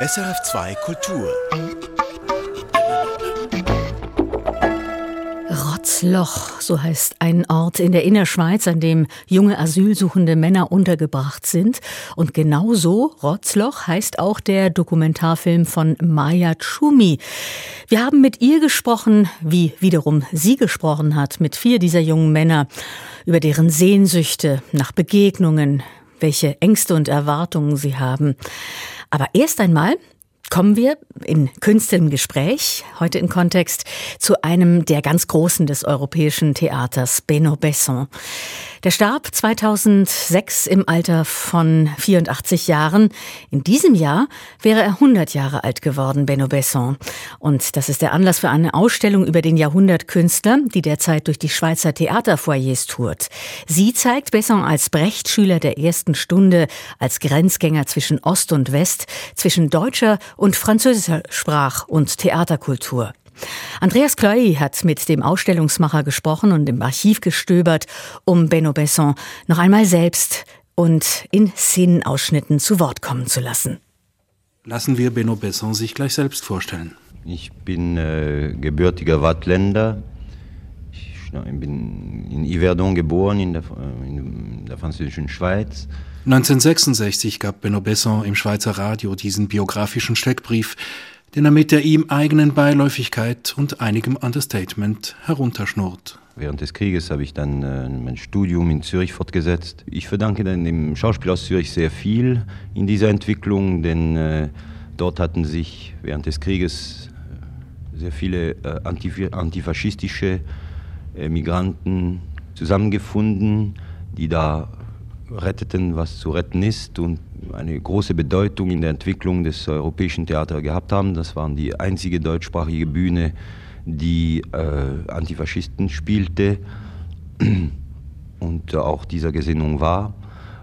SRF2 Kultur. Rotzloch, so heißt ein Ort in der Innerschweiz, an dem junge asylsuchende Männer untergebracht sind. Und genauso, Rotzloch, heißt auch der Dokumentarfilm von Maya Tschumi. Wir haben mit ihr gesprochen, wie wiederum sie gesprochen hat, mit vier dieser jungen Männer, über deren Sehnsüchte nach Begegnungen, welche Ängste und Erwartungen sie haben. Aber erst einmal kommen wir in künstlem Gespräch, heute im Kontext, zu einem der ganz Großen des europäischen Theaters, Beno Besson. Der starb 2006 im Alter von 84 Jahren. In diesem Jahr wäre er 100 Jahre alt geworden, Benno Besson. Und das ist der Anlass für eine Ausstellung über den Jahrhundertkünstler, die derzeit durch die Schweizer Theaterfoyers tourt. Sie zeigt Besson als Brechtschüler der ersten Stunde, als Grenzgänger zwischen Ost und West, zwischen deutscher und französischer Sprach- und Theaterkultur. Andreas Kloy hat mit dem Ausstellungsmacher gesprochen und im Archiv gestöbert, um Benno Besson noch einmal selbst und in Szenenausschnitten zu Wort kommen zu lassen. Lassen wir Benno Besson sich gleich selbst vorstellen. Ich bin äh, gebürtiger Wattländer. Ich bin in Yverdon geboren, in der, äh, in der französischen Schweiz. 1966 gab Benno Besson im Schweizer Radio diesen biografischen Steckbrief, den er mit der ihm eigenen Beiläufigkeit und einigem Understatement herunterschnurrt. Während des Krieges habe ich dann äh, mein Studium in Zürich fortgesetzt. Ich verdanke dann dem Schauspiel aus Zürich sehr viel in dieser Entwicklung, denn äh, dort hatten sich während des Krieges äh, sehr viele antif antifaschistische Migranten zusammengefunden, die da retteten, was zu retten ist und eine große Bedeutung in der Entwicklung des europäischen Theaters gehabt haben. Das waren die einzige deutschsprachige Bühne, die äh, Antifaschisten spielte und auch dieser Gesinnung war.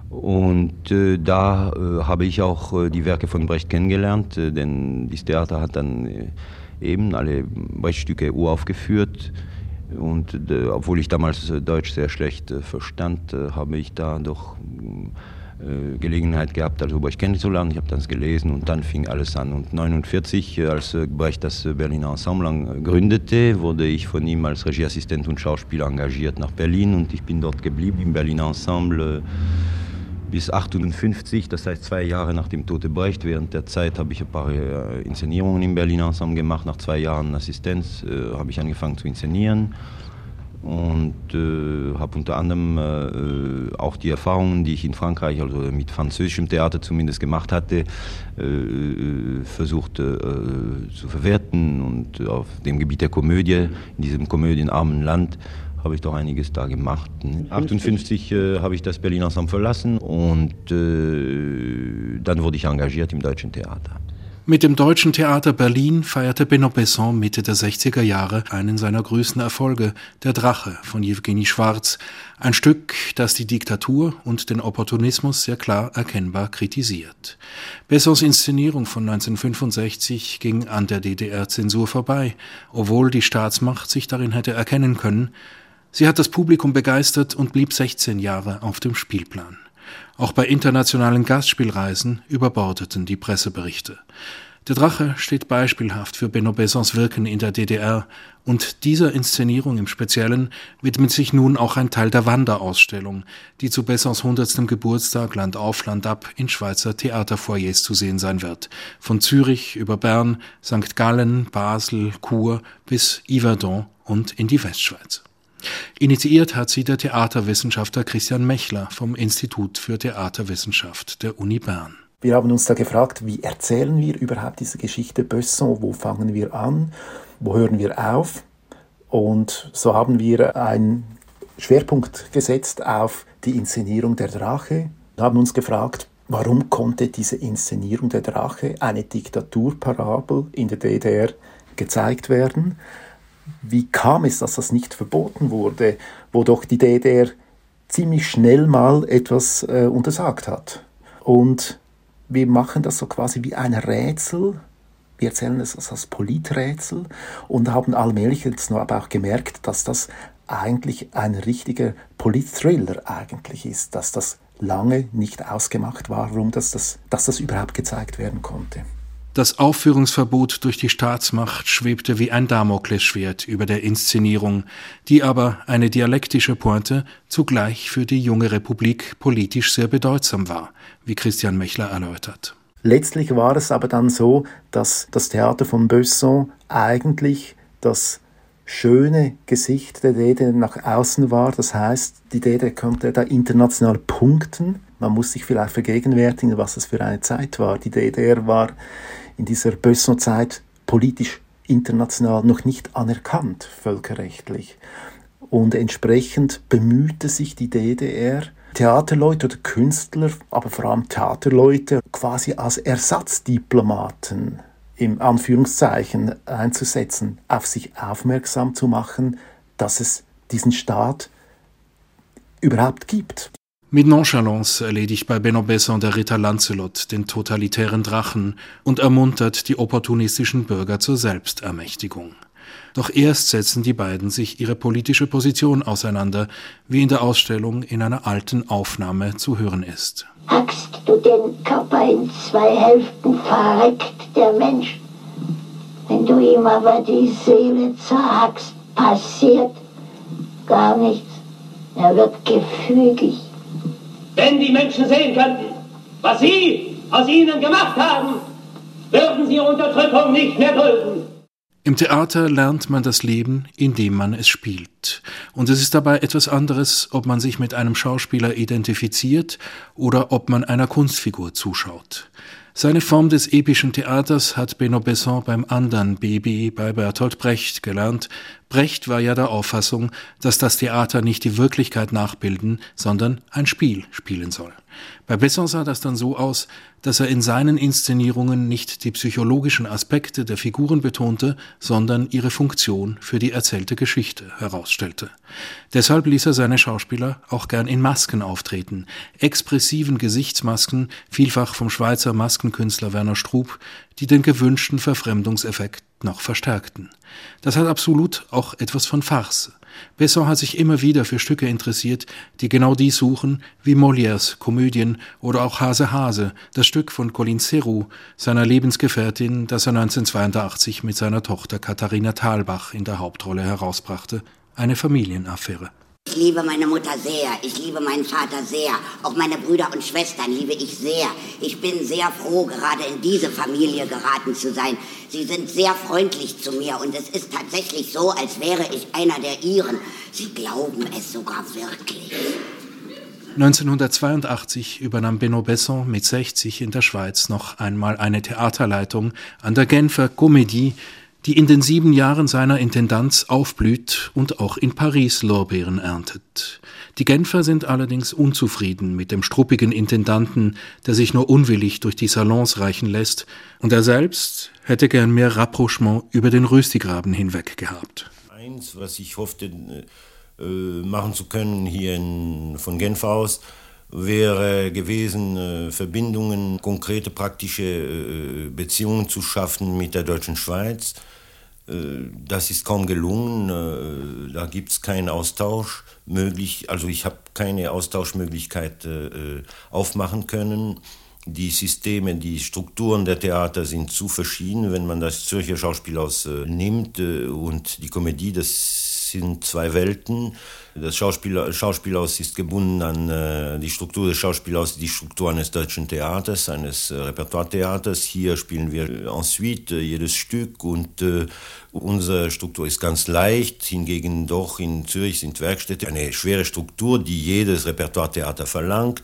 Und äh, da äh, habe ich auch äh, die Werke von Brecht kennengelernt, äh, denn dieses Theater hat dann äh, eben alle Brechtstücke uraufgeführt. Und äh, obwohl ich damals Deutsch sehr schlecht verstand, habe ich da doch äh, Gelegenheit gehabt, also Brecht kennenzulernen. Ich habe das gelesen und dann fing alles an. Und 1949, äh, als äh, Brecht das Berliner Ensemble gründete, wurde ich von ihm als Regieassistent und Schauspieler engagiert nach Berlin und ich bin dort geblieben im Berliner Ensemble bis 58, das heißt zwei Jahre nach dem Tote Brecht. Während der Zeit habe ich ein paar Inszenierungen im Berliner Ensemble gemacht. Nach zwei Jahren Assistenz äh, habe ich angefangen zu inszenieren und äh, habe unter anderem äh, auch die Erfahrungen, die ich in Frankreich, also mit französischem Theater zumindest gemacht hatte, äh, versucht äh, zu verwerten und auf dem Gebiet der Komödie, in diesem komödienarmen Land, habe ich doch einiges da gemacht. 1958 äh, habe ich das Berlin Ensemble verlassen und äh, dann wurde ich engagiert im Deutschen Theater. Mit dem Deutschen Theater Berlin feierte Benno Besson Mitte der 60er Jahre einen seiner größten Erfolge, Der Drache von Jewgeni Schwarz, ein Stück, das die Diktatur und den Opportunismus sehr klar erkennbar kritisiert. Bessons Inszenierung von 1965 ging an der DDR-Zensur vorbei, obwohl die Staatsmacht sich darin hätte erkennen können. Sie hat das Publikum begeistert und blieb 16 Jahre auf dem Spielplan. Auch bei internationalen Gastspielreisen überbordeten die Presseberichte. Der Drache steht beispielhaft für Benno Bessons Wirken in der DDR und dieser Inszenierung im Speziellen widmet sich nun auch ein Teil der Wanderausstellung, die zu Bessons 100. Geburtstag Land auf Land ab in Schweizer Theaterfoyers zu sehen sein wird. Von Zürich über Bern, St. Gallen, Basel, Chur bis Yverdon und in die Westschweiz. Initiiert hat sie der Theaterwissenschaftler Christian Mechler vom Institut für Theaterwissenschaft der Uni Bern. Wir haben uns da gefragt, wie erzählen wir überhaupt diese Geschichte Besson? Wo fangen wir an? Wo hören wir auf? Und so haben wir einen Schwerpunkt gesetzt auf die Inszenierung der Drache, Wir haben uns gefragt, warum konnte diese Inszenierung der Drache, eine Diktaturparabel in der DDR, gezeigt werden? Wie kam es, dass das nicht verboten wurde, wo doch die DDR ziemlich schnell mal etwas äh, untersagt hat. Und wir machen das so quasi wie ein Rätsel. Wir erzählen es als Politrätsel und haben allmählich jetzt noch aber auch gemerkt, dass das eigentlich ein richtiger Politthriller eigentlich ist, dass das lange nicht ausgemacht war, warum das, das, dass das überhaupt gezeigt werden konnte. Das Aufführungsverbot durch die Staatsmacht schwebte wie ein Damoklesschwert über der Inszenierung, die aber eine dialektische Pointe zugleich für die junge Republik politisch sehr bedeutsam war, wie Christian Mechler erläutert. Letztlich war es aber dann so, dass das Theater von Besson eigentlich das schöne Gesicht der DDR nach außen war. Das heißt, die DDR konnte da international punkten. Man muss sich vielleicht vergegenwärtigen, was das für eine Zeit war. Die DDR war in dieser Besson-Zeit politisch international noch nicht anerkannt, völkerrechtlich. Und entsprechend bemühte sich die DDR, Theaterleute oder Künstler, aber vor allem Theaterleute quasi als Ersatzdiplomaten im Anführungszeichen einzusetzen, auf sich aufmerksam zu machen, dass es diesen Staat überhaupt gibt. Mit Nonchalance erledigt bei Benno Besson der Ritter Lancelot den totalitären Drachen und ermuntert die opportunistischen Bürger zur Selbstermächtigung. Doch erst setzen die beiden sich ihre politische Position auseinander, wie in der Ausstellung in einer alten Aufnahme zu hören ist. Hackst du den Körper in zwei Hälften, verreckt der Mensch. Wenn du ihm aber die Seele zerhackst, passiert gar nichts. Er wird gefügig. Wenn die Menschen sehen könnten, was Sie aus ihnen gemacht haben, würden sie Unterdrückung nicht mehr dulden. Im Theater lernt man das Leben, indem man es spielt. Und es ist dabei etwas anderes, ob man sich mit einem Schauspieler identifiziert oder ob man einer Kunstfigur zuschaut. Seine Form des epischen Theaters hat Benno Besson beim anderen Baby bei Bertolt Brecht gelernt. Brecht war ja der Auffassung, dass das Theater nicht die Wirklichkeit nachbilden, sondern ein Spiel spielen soll. Bei Besson sah das dann so aus, dass er in seinen Inszenierungen nicht die psychologischen Aspekte der Figuren betonte, sondern ihre Funktion für die erzählte Geschichte herausstellte. Deshalb ließ er seine Schauspieler auch gern in Masken auftreten, expressiven Gesichtsmasken, vielfach vom Schweizer Maskenkünstler Werner Strub, die den gewünschten Verfremdungseffekt noch verstärkten. Das hat absolut auch etwas von Farce. Besson hat sich immer wieder für Stücke interessiert, die genau dies suchen, wie Molières Komödien oder auch Hase Hase, das Stück von Colin Serroux, seiner Lebensgefährtin, das er 1982 mit seiner Tochter Katharina Thalbach in der Hauptrolle herausbrachte, eine Familienaffäre. Ich liebe meine Mutter sehr, ich liebe meinen Vater sehr, auch meine Brüder und Schwestern liebe ich sehr. Ich bin sehr froh, gerade in diese Familie geraten zu sein. Sie sind sehr freundlich zu mir und es ist tatsächlich so, als wäre ich einer der Ihren. Sie glauben es sogar wirklich. 1982 übernahm Benno Besson mit 60 in der Schweiz noch einmal eine Theaterleitung an der Genfer Comédie die in den sieben Jahren seiner Intendanz aufblüht und auch in Paris Lorbeeren erntet. Die Genfer sind allerdings unzufrieden mit dem struppigen Intendanten, der sich nur unwillig durch die Salons reichen lässt, und er selbst hätte gern mehr Rapprochement über den Röstigraben hinweg gehabt. Eins, was ich hoffte äh, machen zu können hier in, von Genf aus, wäre gewesen, äh, Verbindungen, konkrete praktische äh, Beziehungen zu schaffen mit der deutschen Schweiz. Äh, das ist kaum gelungen. Äh, da gibt es keinen Austausch möglich. Also ich habe keine Austauschmöglichkeit äh, aufmachen können. Die Systeme, die Strukturen der Theater sind zu verschieden. Wenn man das Zürcher Schauspielhaus nimmt und die Komödie, das sind zwei Welten. Das Schauspiel, Schauspielhaus ist gebunden an äh, die Struktur des Schauspielhauses, die Struktur eines deutschen Theaters, eines äh, Repertoiretheaters. Hier spielen wir ensuite äh, jedes Stück und äh, unsere Struktur ist ganz leicht. Hingegen doch in Zürich sind Werkstätte eine schwere Struktur, die jedes Repertoiretheater verlangt.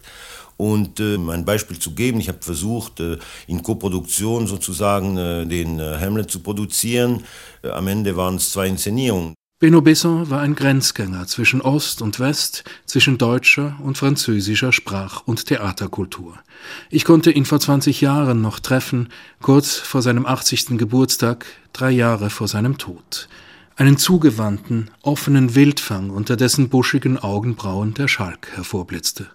Und äh, ein Beispiel zu geben, ich habe versucht, äh, in Koproduktion sozusagen äh, den äh, Hamlet zu produzieren. Äh, am Ende waren es zwei Inszenierungen. Benno Besson war ein Grenzgänger zwischen Ost und West, zwischen deutscher und französischer Sprach- und Theaterkultur. Ich konnte ihn vor 20 Jahren noch treffen, kurz vor seinem 80. Geburtstag, drei Jahre vor seinem Tod. Einen zugewandten, offenen Wildfang, unter dessen buschigen Augenbrauen der Schalk hervorblitzte.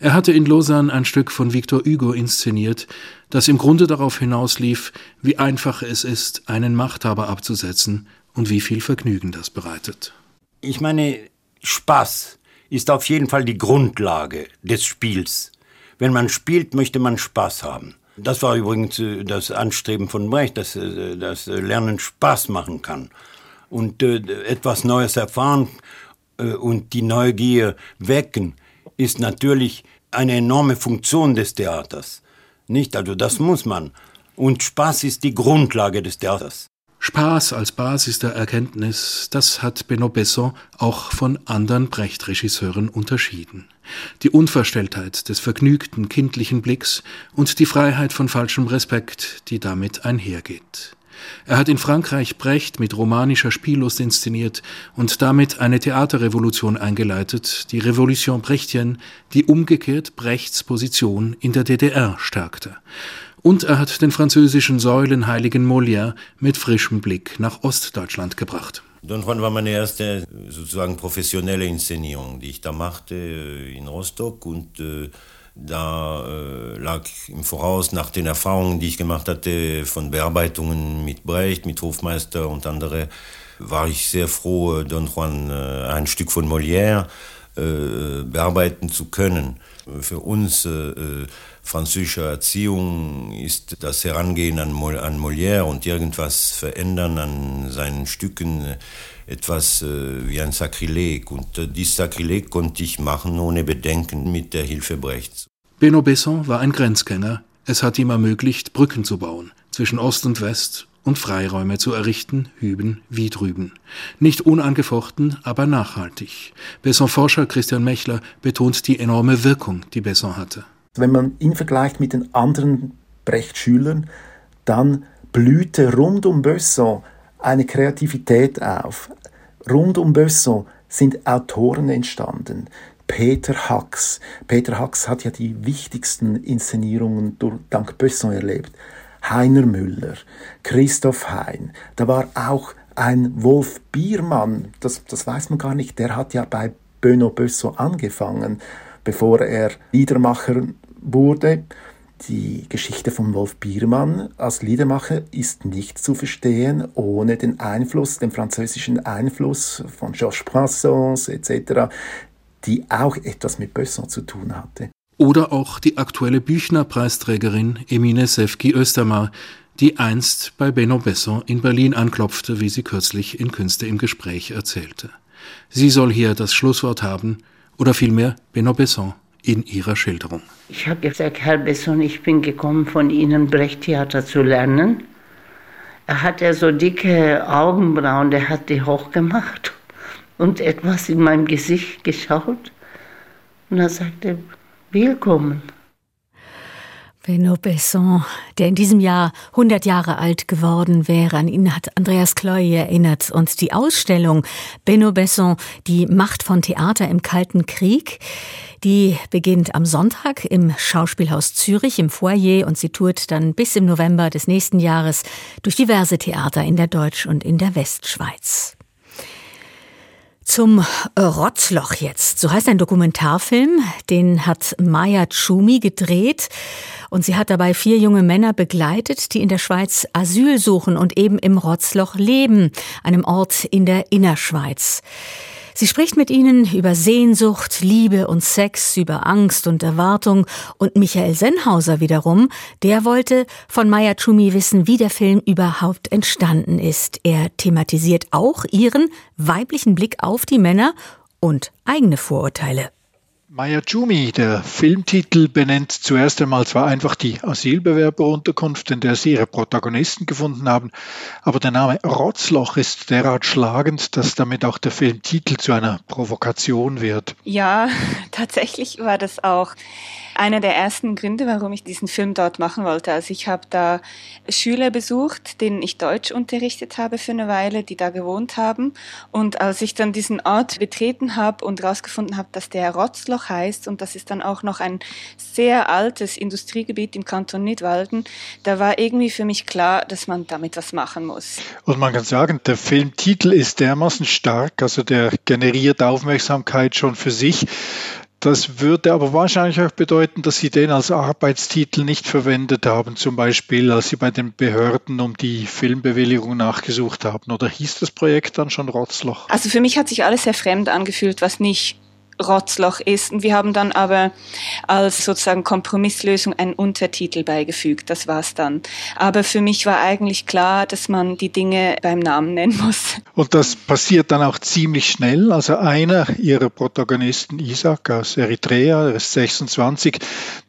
Er hatte in Lausanne ein Stück von Victor Hugo inszeniert, das im Grunde darauf hinauslief, wie einfach es ist, einen Machthaber abzusetzen und wie viel Vergnügen das bereitet. Ich meine, Spaß ist auf jeden Fall die Grundlage des Spiels. Wenn man spielt, möchte man Spaß haben. Das war übrigens äh, das Anstreben von Brecht, dass äh, das Lernen Spaß machen kann und etwas Neues erfahren und die Neugier wecken, ist natürlich eine enorme Funktion des Theaters. Nicht? Also das muss man. Und Spaß ist die Grundlage des Theaters. Spaß als Basis der Erkenntnis, das hat Benoît Besson auch von anderen Brecht-Regisseuren unterschieden. Die Unverstelltheit des vergnügten kindlichen Blicks und die Freiheit von falschem Respekt, die damit einhergeht. Er hat in Frankreich Brecht mit romanischer Spiellust inszeniert und damit eine Theaterrevolution eingeleitet, die Revolution Brechtienne, die umgekehrt Brechts Position in der DDR stärkte. Und er hat den französischen Säulenheiligen Molière mit frischem Blick nach Ostdeutschland gebracht. Don Juan war meine erste sozusagen professionelle Inszenierung, die ich da machte äh, in Rostock und äh, da äh, lag im Voraus nach den Erfahrungen, die ich gemacht hatte von Bearbeitungen mit Brecht, mit Hofmeister und andere, war ich sehr froh, Don Juan ein Stück von Molière bearbeiten zu können. Für uns französischer Erziehung ist das Herangehen an, Mol an Molière und irgendwas verändern an seinen Stücken etwas äh, wie ein Sakrileg. Und äh, dieses Sakrileg konnte ich machen ohne Bedenken mit der Hilfe Brechts. Benoît Besson war ein Grenzgänger. Es hat ihm ermöglicht, Brücken zu bauen zwischen Ost und West und Freiräume zu errichten, hüben wie drüben. Nicht unangefochten, aber nachhaltig. Besson-Forscher Christian Mechler betont die enorme Wirkung, die Besson hatte. Wenn man ihn vergleicht mit den anderen Brecht-Schülern, dann blühte rund um Besson eine Kreativität auf. Rund um Besson sind Autoren entstanden. Peter Hacks. Peter Hacks hat ja die wichtigsten Inszenierungen durch, dank Besson erlebt. Heiner Müller, Christoph Hein. Da war auch ein Wolf Biermann, das, das weiß man gar nicht, der hat ja bei Böno Besson angefangen, bevor er Liedermacher wurde. Die Geschichte von Wolf Biermann als Liedermacher ist nicht zu verstehen ohne den Einfluss, den französischen Einfluss von Georges Brassens etc., die auch etwas mit Besson zu tun hatte. Oder auch die aktuelle Büchner-Preisträgerin Emine Sefki-Östermar, die einst bei Benno Besson in Berlin anklopfte, wie sie kürzlich in Künste im Gespräch erzählte. Sie soll hier das Schlusswort haben, oder vielmehr Benno Besson in ihrer Schilderung. Ich habe gesagt, Herr Besson, ich bin gekommen, von Ihnen Brechttheater zu lernen. Er hat ja so dicke Augenbrauen, der hat die hochgemacht und etwas in meinem Gesicht geschaut. Und er sagte, willkommen. Benno Besson, der in diesem Jahr 100 Jahre alt geworden wäre. An ihn hat Andreas Kloy erinnert. Und die Ausstellung Benno Besson, die Macht von Theater im Kalten Krieg, die beginnt am Sonntag im Schauspielhaus Zürich im Foyer und sie tourt dann bis im November des nächsten Jahres durch diverse Theater in der Deutsch- und in der Westschweiz. Zum Rotzloch jetzt. So heißt ein Dokumentarfilm, den hat Maya Tschumi gedreht und sie hat dabei vier junge Männer begleitet, die in der Schweiz Asyl suchen und eben im Rotzloch leben, einem Ort in der Innerschweiz. Sie spricht mit ihnen über Sehnsucht, Liebe und Sex, über Angst und Erwartung. Und Michael Sennhauser wiederum, der wollte von Maya Tschumi wissen, wie der Film überhaupt entstanden ist. Er thematisiert auch ihren weiblichen Blick auf die Männer und eigene Vorurteile. Maya Jumi, der Filmtitel, benennt zuerst einmal zwar einfach die Asylbewerberunterkunft, in der sie ihre Protagonisten gefunden haben, aber der Name Rotzloch ist derart schlagend, dass damit auch der Filmtitel zu einer Provokation wird. Ja, tatsächlich war das auch einer der ersten Gründe, warum ich diesen Film dort machen wollte. Also ich habe da Schüler besucht, denen ich Deutsch unterrichtet habe für eine Weile, die da gewohnt haben. Und als ich dann diesen Ort betreten habe und herausgefunden habe, dass der Rotzloch heißt und das ist dann auch noch ein sehr altes Industriegebiet im Kanton Nidwalden, da war irgendwie für mich klar, dass man damit was machen muss. Und man kann sagen, der Filmtitel ist dermaßen stark, also der generiert Aufmerksamkeit schon für sich. Das würde aber wahrscheinlich auch bedeuten, dass Sie den als Arbeitstitel nicht verwendet haben, zum Beispiel als Sie bei den Behörden um die Filmbewilligung nachgesucht haben. Oder hieß das Projekt dann schon Rotzloch? Also für mich hat sich alles sehr fremd angefühlt, was nicht Rotzloch ist. Und wir haben dann aber als sozusagen Kompromisslösung einen Untertitel beigefügt. Das war's dann. Aber für mich war eigentlich klar, dass man die Dinge beim Namen nennen muss. Und das passiert dann auch ziemlich schnell. Also einer ihrer Protagonisten, Isaac aus Eritrea, er ist 26,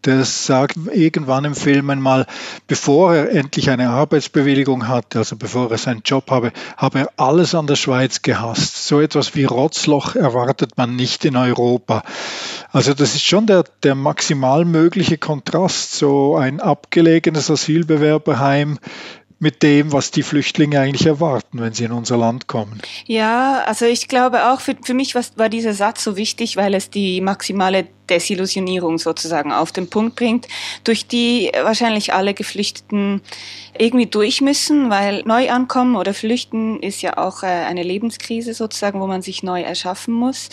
der sagt irgendwann im Film einmal, bevor er endlich eine Arbeitsbewilligung hatte, also bevor er seinen Job habe, habe er alles an der Schweiz gehasst. So etwas wie Rotzloch erwartet man nicht in Europa. Europa. Also das ist schon der, der maximal mögliche Kontrast, so ein abgelegenes Asylbewerberheim mit dem, was die Flüchtlinge eigentlich erwarten, wenn sie in unser Land kommen. Ja, also ich glaube auch, für, für mich war dieser Satz so wichtig, weil es die maximale Desillusionierung sozusagen auf den Punkt bringt, durch die wahrscheinlich alle Geflüchteten irgendwie durch müssen, weil neu ankommen oder flüchten ist ja auch äh, eine Lebenskrise sozusagen, wo man sich neu erschaffen muss.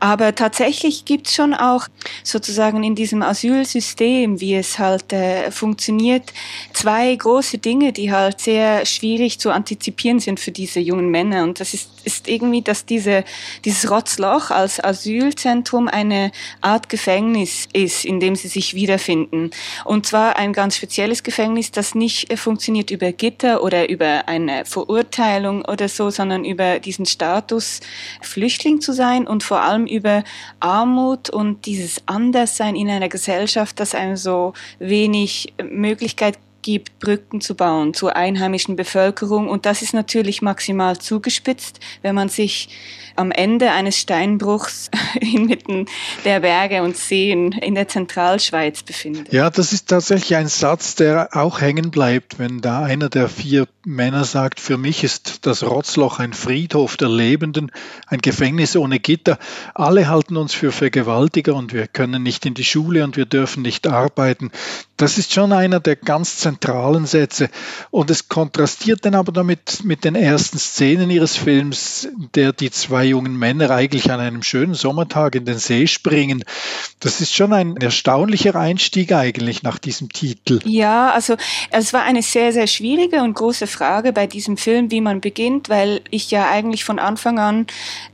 Aber tatsächlich gibt es schon auch sozusagen in diesem Asylsystem, wie es halt äh, funktioniert, zwei große Dinge, die halt sehr schwierig zu antizipieren sind für diese jungen Männer. Und das ist, ist irgendwie, dass diese, dieses Rotzloch als Asylzentrum eine Art Gefängnis ist, in dem sie sich wiederfinden. Und zwar ein ganz spezielles Gefängnis, das nicht äh, funktioniert über Gitter oder über eine Verurteilung oder so, sondern über diesen Status, Flüchtling zu sein und vor allem über Armut und dieses Anderssein in einer Gesellschaft, das einem so wenig Möglichkeit gibt, Brücken zu bauen zur einheimischen Bevölkerung. Und das ist natürlich maximal zugespitzt, wenn man sich am Ende eines Steinbruchs inmitten der Berge und Seen in der Zentralschweiz befindet. Ja, das ist tatsächlich ein Satz, der auch hängen bleibt, wenn da einer der vier Männer sagt, für mich ist das Rotzloch ein Friedhof der Lebenden, ein Gefängnis ohne Gitter. Alle halten uns für Vergewaltiger und wir können nicht in die Schule und wir dürfen nicht arbeiten. Das ist schon einer der ganz zentralen Sätze. Und es kontrastiert dann aber damit mit den ersten Szenen ihres Films, der die zwei jungen Männer eigentlich an einem schönen Sommertag in den See springen. Das ist schon ein erstaunlicher Einstieg eigentlich nach diesem Titel. Ja, also es war eine sehr, sehr schwierige und große Frage bei diesem Film, wie man beginnt, weil ich ja eigentlich von Anfang an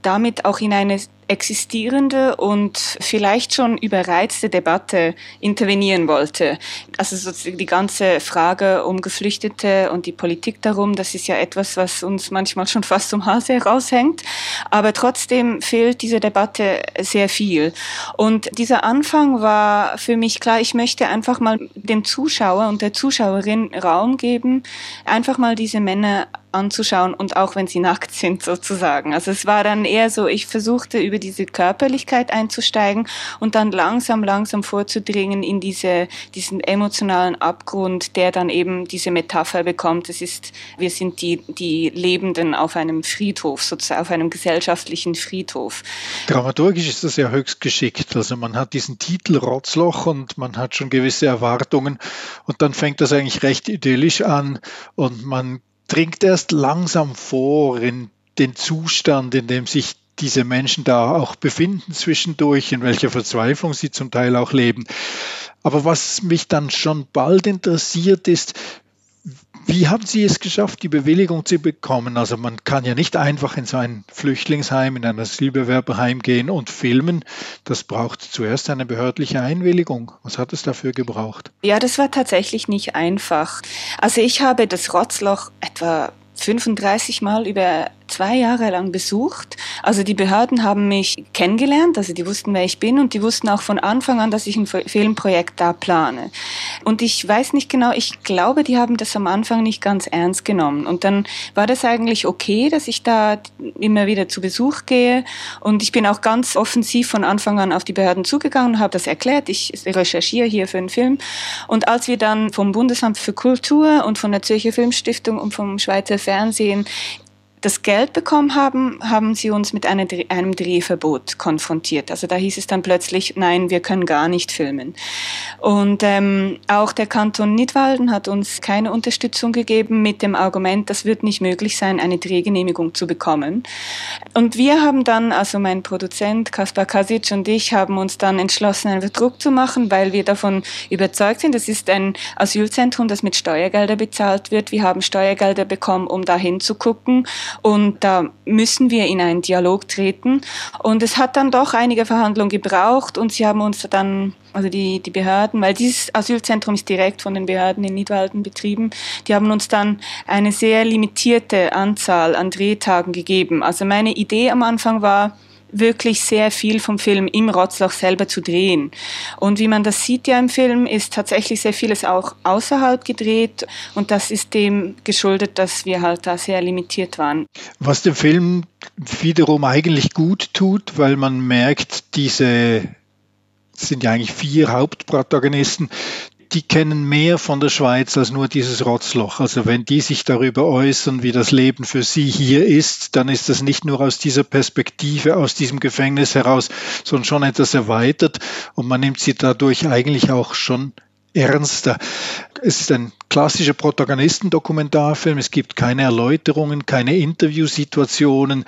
damit auch in eine existierende und vielleicht schon überreizte Debatte intervenieren wollte. Also die ganze Frage um Geflüchtete und die Politik darum, das ist ja etwas, was uns manchmal schon fast zum Hals heraushängt. Aber trotzdem fehlt diese Debatte sehr viel. Und dieser Anfang war für mich klar, ich möchte einfach mal dem Zuschauer und der Zuschauerin Raum geben, einfach mal diese Männer anzuschauen und auch wenn sie nackt sind sozusagen. Also es war dann eher so, ich versuchte über diese Körperlichkeit einzusteigen und dann langsam, langsam vorzudringen in diese, diesen emotionalen Abgrund, der dann eben diese Metapher bekommt. Es ist, wir sind die, die Lebenden auf einem Friedhof, sozusagen auf einem gesellschaftlichen Friedhof. Dramaturgisch ist das ja höchst geschickt. Also man hat diesen Titel Rotzloch und man hat schon gewisse Erwartungen und dann fängt das eigentlich recht idyllisch an und man dringt erst langsam vor in den Zustand, in dem sich diese Menschen da auch befinden zwischendurch, in welcher Verzweiflung sie zum Teil auch leben. Aber was mich dann schon bald interessiert ist, wie haben Sie es geschafft, die Bewilligung zu bekommen? Also man kann ja nicht einfach in so ein Flüchtlingsheim, in ein Asylbewerberheim gehen und filmen. Das braucht zuerst eine behördliche Einwilligung. Was hat es dafür gebraucht? Ja, das war tatsächlich nicht einfach. Also ich habe das Rotzloch etwa 35 Mal über zwei Jahre lang besucht. Also die Behörden haben mich kennengelernt, also die wussten, wer ich bin und die wussten auch von Anfang an, dass ich ein Filmprojekt da plane. Und ich weiß nicht genau, ich glaube, die haben das am Anfang nicht ganz ernst genommen. Und dann war das eigentlich okay, dass ich da immer wieder zu Besuch gehe. Und ich bin auch ganz offensiv von Anfang an auf die Behörden zugegangen, habe das erklärt. Ich recherchiere hier für einen Film. Und als wir dann vom Bundesamt für Kultur und von der Zürcher Filmstiftung und vom Schweizer Fernsehen das Geld bekommen haben, haben sie uns mit einem Drehverbot konfrontiert. Also da hieß es dann plötzlich, nein, wir können gar nicht filmen. Und ähm, auch der Kanton Nidwalden hat uns keine Unterstützung gegeben mit dem Argument, das wird nicht möglich sein, eine Drehgenehmigung zu bekommen. Und wir haben dann, also mein Produzent Kaspar Kasic und ich, haben uns dann entschlossen, einen Druck zu machen, weil wir davon überzeugt sind, es ist ein Asylzentrum, das mit Steuergelder bezahlt wird. Wir haben Steuergelder bekommen, um da hinzugucken Und da müssen wir in einen Dialog treten. Und es hat dann doch einige Verhandlungen gebraucht und sie haben uns dann also die, die Behörden, weil dieses Asylzentrum ist direkt von den Behörden in Nidwalden betrieben, die haben uns dann eine sehr limitierte Anzahl an Drehtagen gegeben. Also meine Idee am Anfang war, wirklich sehr viel vom Film im Rotzloch selber zu drehen. Und wie man das sieht ja im Film, ist tatsächlich sehr vieles auch außerhalb gedreht und das ist dem geschuldet, dass wir halt da sehr limitiert waren. Was dem Film wiederum eigentlich gut tut, weil man merkt, diese sind ja eigentlich vier Hauptprotagonisten, die kennen mehr von der Schweiz als nur dieses Rotzloch. Also wenn die sich darüber äußern, wie das Leben für sie hier ist, dann ist das nicht nur aus dieser Perspektive, aus diesem Gefängnis heraus, sondern schon etwas erweitert und man nimmt sie dadurch eigentlich auch schon ernster. Es ist ein klassischer Protagonistendokumentarfilm. Es gibt keine Erläuterungen, keine Interviewsituationen.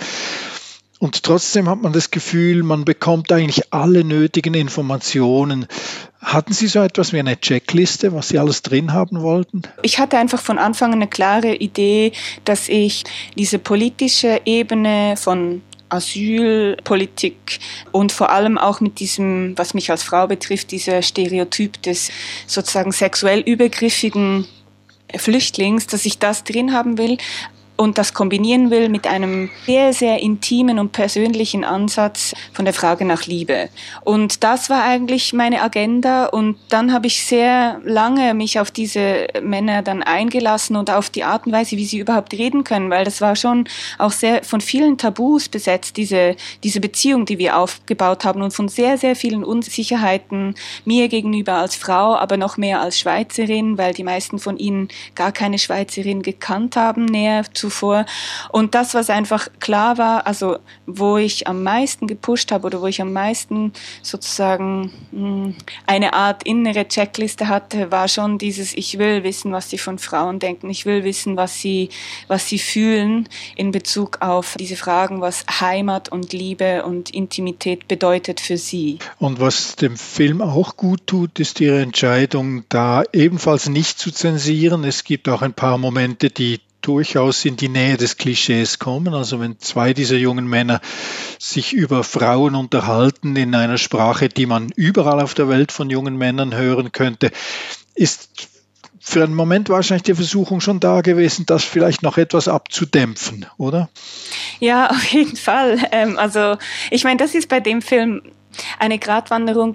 Und trotzdem hat man das Gefühl, man bekommt eigentlich alle nötigen Informationen. Hatten Sie so etwas wie eine Checkliste, was Sie alles drin haben wollten? Ich hatte einfach von Anfang eine klare Idee, dass ich diese politische Ebene von Asylpolitik und vor allem auch mit diesem, was mich als Frau betrifft, dieser Stereotyp des sozusagen sexuell übergriffigen Flüchtlings, dass ich das drin haben will, und das kombinieren will mit einem sehr, sehr intimen und persönlichen Ansatz von der Frage nach Liebe. Und das war eigentlich meine Agenda und dann habe ich sehr lange mich auf diese Männer dann eingelassen und auf die Art und Weise, wie sie überhaupt reden können, weil das war schon auch sehr von vielen Tabus besetzt, diese, diese Beziehung, die wir aufgebaut haben und von sehr, sehr vielen Unsicherheiten mir gegenüber als Frau, aber noch mehr als Schweizerin, weil die meisten von ihnen gar keine Schweizerin gekannt haben, näher zuvor. Und das, was einfach klar war, also wo ich am meisten gepusht habe oder wo ich am meisten sozusagen hm, eine Art innere Checkliste hatte, war schon dieses, ich will wissen, was sie von Frauen denken, ich will wissen, was sie, was sie fühlen in Bezug auf diese Fragen, was Heimat und Liebe und Intimität bedeutet für sie. Und was dem Film auch gut tut, ist ihre Entscheidung, da ebenfalls nicht zu zensieren. Es gibt auch ein paar Momente, die durchaus in die Nähe des Klischees kommen. Also wenn zwei dieser jungen Männer sich über Frauen unterhalten in einer Sprache, die man überall auf der Welt von jungen Männern hören könnte, ist für einen Moment wahrscheinlich die Versuchung schon da gewesen, das vielleicht noch etwas abzudämpfen, oder? Ja, auf jeden Fall. Ähm, also ich meine, das ist bei dem Film eine Gratwanderung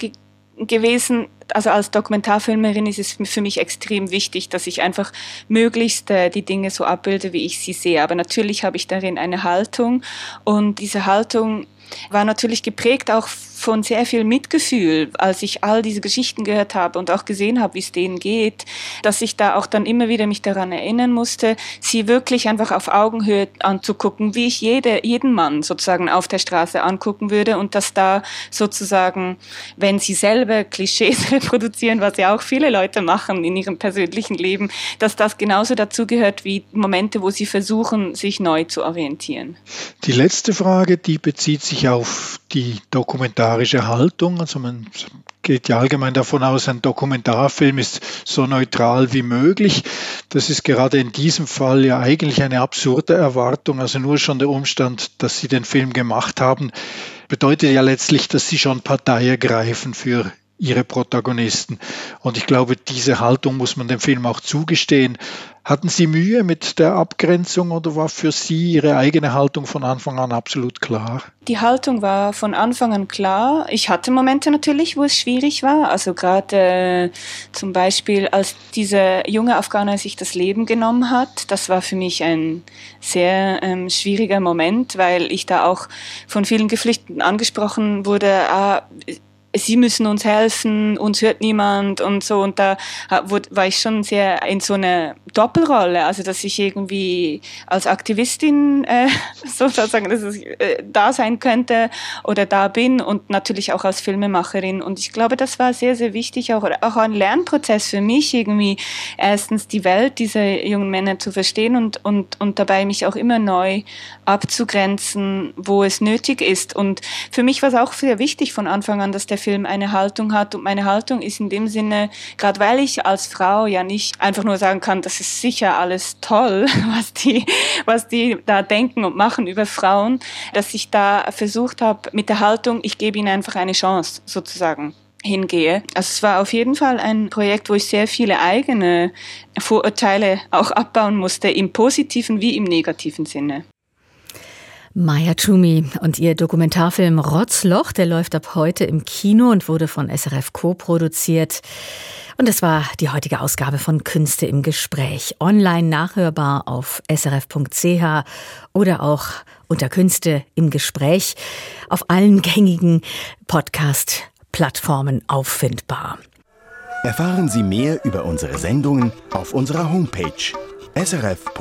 gewesen. Also als Dokumentarfilmerin ist es für mich extrem wichtig, dass ich einfach möglichst äh, die Dinge so abbilde, wie ich sie sehe. Aber natürlich habe ich darin eine Haltung und diese Haltung war natürlich geprägt auch von sehr viel Mitgefühl, als ich all diese Geschichten gehört habe und auch gesehen habe, wie es denen geht, dass ich da auch dann immer wieder mich daran erinnern musste, sie wirklich einfach auf Augenhöhe anzugucken, wie ich jede, jeden Mann sozusagen auf der Straße angucken würde und dass da sozusagen, wenn sie selber Klischees reproduzieren, was ja auch viele Leute machen in ihrem persönlichen Leben, dass das genauso dazugehört wie Momente, wo sie versuchen, sich neu zu orientieren. Die letzte Frage, die bezieht sich auf die dokumentarische Haltung. Also man geht ja allgemein davon aus, ein Dokumentarfilm ist so neutral wie möglich. Das ist gerade in diesem Fall ja eigentlich eine absurde Erwartung. Also nur schon der Umstand, dass Sie den Film gemacht haben, bedeutet ja letztlich, dass Sie schon Partei ergreifen für ihre Protagonisten. Und ich glaube, diese Haltung muss man dem Film auch zugestehen. Hatten Sie Mühe mit der Abgrenzung oder war für Sie Ihre eigene Haltung von Anfang an absolut klar? Die Haltung war von Anfang an klar. Ich hatte Momente natürlich, wo es schwierig war. Also gerade äh, zum Beispiel, als dieser junge Afghaner sich das Leben genommen hat. Das war für mich ein sehr ähm, schwieriger Moment, weil ich da auch von vielen Geflüchteten angesprochen wurde. Ah, sie müssen uns helfen, uns hört niemand und so. Und da war ich schon sehr in so einer Doppelrolle, also dass ich irgendwie als Aktivistin äh, sozusagen dass ich, äh, da sein könnte oder da bin und natürlich auch als Filmemacherin. Und ich glaube, das war sehr, sehr wichtig, auch, auch ein Lernprozess für mich, irgendwie erstens die Welt dieser jungen Männer zu verstehen und, und, und dabei mich auch immer neu abzugrenzen, wo es nötig ist. Und für mich war es auch sehr wichtig von Anfang an, dass der Film eine Haltung hat. Und meine Haltung ist in dem Sinne, gerade weil ich als Frau ja nicht einfach nur sagen kann, das ist sicher alles toll, was die, was die da denken und machen über Frauen, dass ich da versucht habe mit der Haltung, ich gebe ihnen einfach eine Chance sozusagen hingehe. Also es war auf jeden Fall ein Projekt, wo ich sehr viele eigene Vorurteile auch abbauen musste, im positiven wie im negativen Sinne. Maya Chumi und ihr Dokumentarfilm Rotzloch, der läuft ab heute im Kino und wurde von SRF co-produziert. Und das war die heutige Ausgabe von Künste im Gespräch. Online nachhörbar auf srf.ch oder auch unter Künste im Gespräch auf allen gängigen Podcast-Plattformen auffindbar. Erfahren Sie mehr über unsere Sendungen auf unserer Homepage srf.ch-kultur.